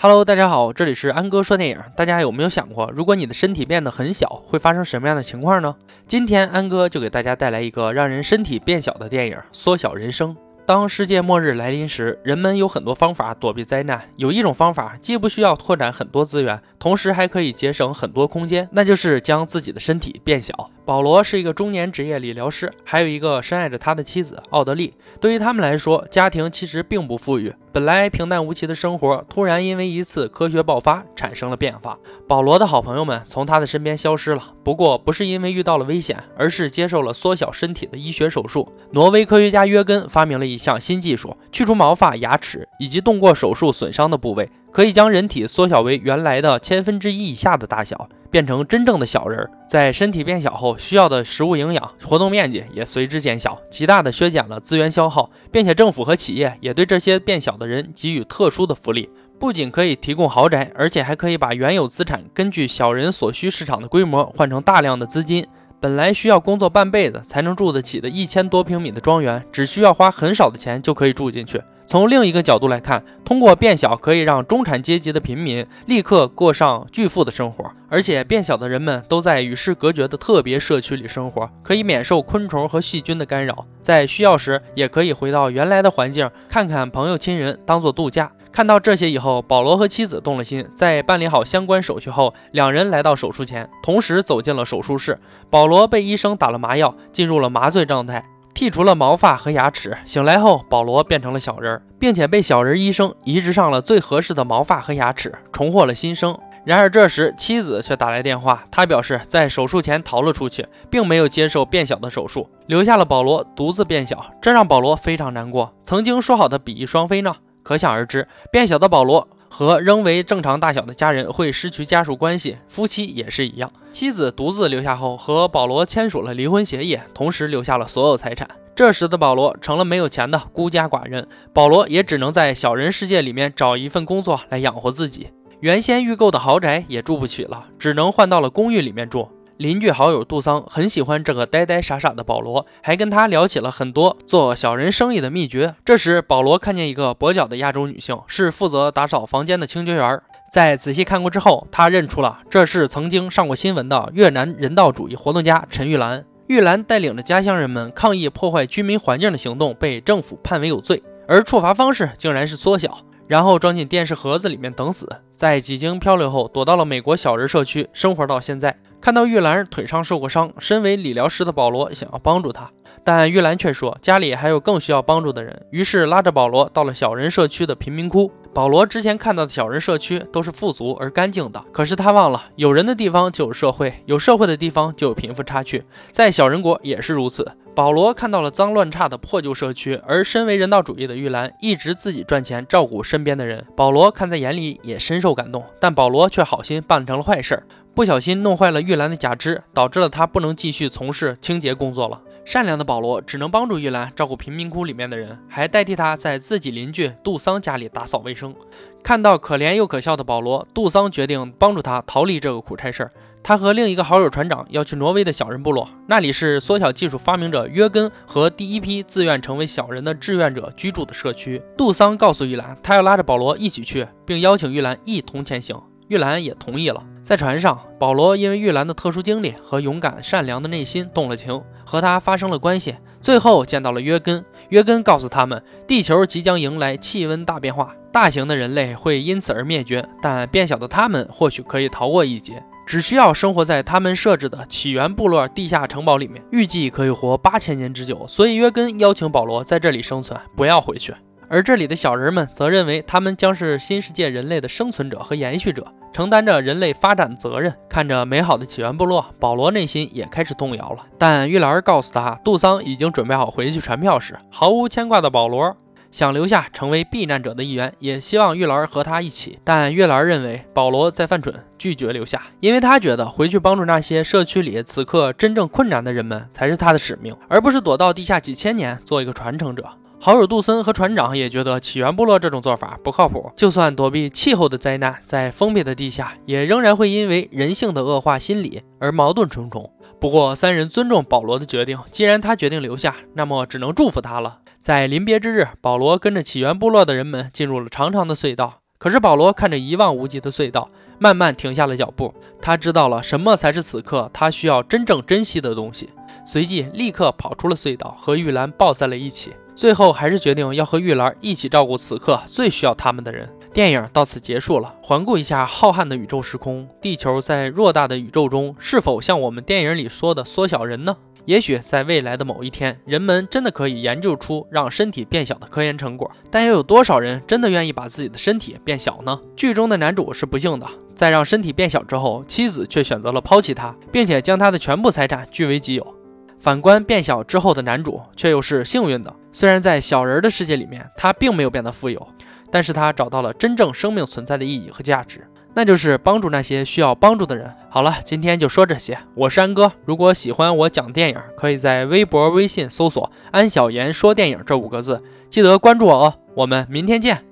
Hello，大家好，这里是安哥说电影。大家有没有想过，如果你的身体变得很小，会发生什么样的情况呢？今天安哥就给大家带来一个让人身体变小的电影《缩小人生》。当世界末日来临时，人们有很多方法躲避灾难。有一种方法，既不需要拓展很多资源，同时还可以节省很多空间，那就是将自己的身体变小。保罗是一个中年职业理疗师，还有一个深爱着他的妻子奥德丽。对于他们来说，家庭其实并不富裕，本来平淡无奇的生活，突然因为一次科学爆发产生了变化。保罗的好朋友们从他的身边消失了，不过不是因为遇到了危险，而是接受了缩小身体的医学手术。挪威科学家约根发明了一项新技术，去除毛发、牙齿以及动过手术损伤的部位，可以将人体缩小为原来的千分之一以下的大小。变成真正的小人，在身体变小后，需要的食物营养、活动面积也随之减小，极大的削减了资源消耗，并且政府和企业也对这些变小的人给予特殊的福利，不仅可以提供豪宅，而且还可以把原有资产根据小人所需市场的规模换成大量的资金。本来需要工作半辈子才能住得起的一千多平米的庄园，只需要花很少的钱就可以住进去。从另一个角度来看，通过变小可以让中产阶级的平民立刻过上巨富的生活，而且变小的人们都在与世隔绝的特别社区里生活，可以免受昆虫和细菌的干扰，在需要时也可以回到原来的环境，看看朋友亲人，当做度假。看到这些以后，保罗和妻子动了心，在办理好相关手续后，两人来到手术前，同时走进了手术室。保罗被医生打了麻药，进入了麻醉状态。剔除了毛发和牙齿，醒来后，保罗变成了小人，并且被小人医生移植上了最合适的毛发和牙齿，重获了新生。然而这时妻子却打来电话，她表示在手术前逃了出去，并没有接受变小的手术，留下了保罗独自变小，这让保罗非常难过。曾经说好的比翼双飞呢？可想而知，变小的保罗。和仍为正常大小的家人会失去家属关系，夫妻也是一样。妻子独自留下后，和保罗签署了离婚协议，同时留下了所有财产。这时的保罗成了没有钱的孤家寡人，保罗也只能在小人世界里面找一份工作来养活自己。原先预购的豪宅也住不起了，只能换到了公寓里面住。邻居好友杜桑很喜欢这个呆呆傻傻的保罗，还跟他聊起了很多做小人生意的秘诀。这时，保罗看见一个跛脚的亚洲女性，是负责打扫房间的清洁员。在仔细看过之后，他认出了这是曾经上过新闻的越南人道主义活动家陈玉兰。玉兰带领着家乡人们抗议破坏居民环境的行动，被政府判为有罪，而处罚方式竟然是缩小，然后装进电视盒子里面等死。在几经漂流后，躲到了美国小人社区，生活到现在。看到玉兰腿上受过伤，身为理疗师的保罗想要帮助她，但玉兰却说家里还有更需要帮助的人，于是拉着保罗到了小人社区的贫民窟。保罗之前看到的小人社区都是富足而干净的，可是他忘了，有人的地方就有社会，有社会的地方就有贫富差距，在小人国也是如此。保罗看到了脏乱差的破旧社区，而身为人道主义的玉兰一直自己赚钱照顾身边的人，保罗看在眼里也深受感动，但保罗却好心办成了坏事儿。不小心弄坏了玉兰的假肢，导致了她不能继续从事清洁工作了。善良的保罗只能帮助玉兰照顾贫民窟里面的人，还代替他在自己邻居杜桑家里打扫卫生。看到可怜又可笑的保罗，杜桑决定帮助他逃离这个苦差事儿。他和另一个好友船长要去挪威的小人部落，那里是缩小技术发明者约根和第一批自愿成为小人的志愿者居住的社区。杜桑告诉玉兰，他要拉着保罗一起去，并邀请玉兰一同前行。玉兰也同意了。在船上，保罗因为玉兰的特殊经历和勇敢善良的内心动了情，和她发生了关系。最后见到了约根，约根告诉他们，地球即将迎来气温大变化，大型的人类会因此而灭绝，但变小的他们或许可以逃过一劫，只需要生活在他们设置的起源部落地下城堡里面，预计可以活八千年之久。所以约根邀请保罗在这里生存，不要回去。而这里的小人们则认为他们将是新世界人类的生存者和延续者。承担着人类发展的责任，看着美好的起源部落，保罗内心也开始动摇了。但玉兰告诉他，杜桑已经准备好回去传票时，毫无牵挂的保罗想留下成为避难者的一员，也希望玉兰和他一起。但玉兰认为保罗在犯蠢，拒绝留下，因为他觉得回去帮助那些社区里此刻真正困难的人们才是他的使命，而不是躲到地下几千年做一个传承者。好友杜森和船长也觉得起源部落这种做法不靠谱，就算躲避气候的灾难，在封闭的地下也仍然会因为人性的恶化心理而矛盾重重。不过三人尊重保罗的决定，既然他决定留下，那么只能祝福他了。在临别之日，保罗跟着起源部落的人们进入了长长的隧道，可是保罗看着一望无际的隧道，慢慢停下了脚步。他知道了什么才是此刻他需要真正珍惜的东西，随即立刻跑出了隧道，和玉兰抱在了一起。最后还是决定要和玉兰一起照顾此刻最需要他们的人。电影到此结束了。环顾一下浩瀚的宇宙时空，地球在偌大的宇宙中，是否像我们电影里说的缩小人呢？也许在未来的某一天，人们真的可以研究出让身体变小的科研成果，但又有多少人真的愿意把自己的身体变小呢？剧中的男主是不幸的，在让身体变小之后，妻子却选择了抛弃他，并且将他的全部财产据为己有。反观变小之后的男主，却又是幸运的。虽然在小人的世界里面，他并没有变得富有，但是他找到了真正生命存在的意义和价值。那就是帮助那些需要帮助的人。好了，今天就说这些。我是安哥，如果喜欢我讲电影，可以在微博、微信搜索“安小言说电影”这五个字，记得关注我哦。我们明天见。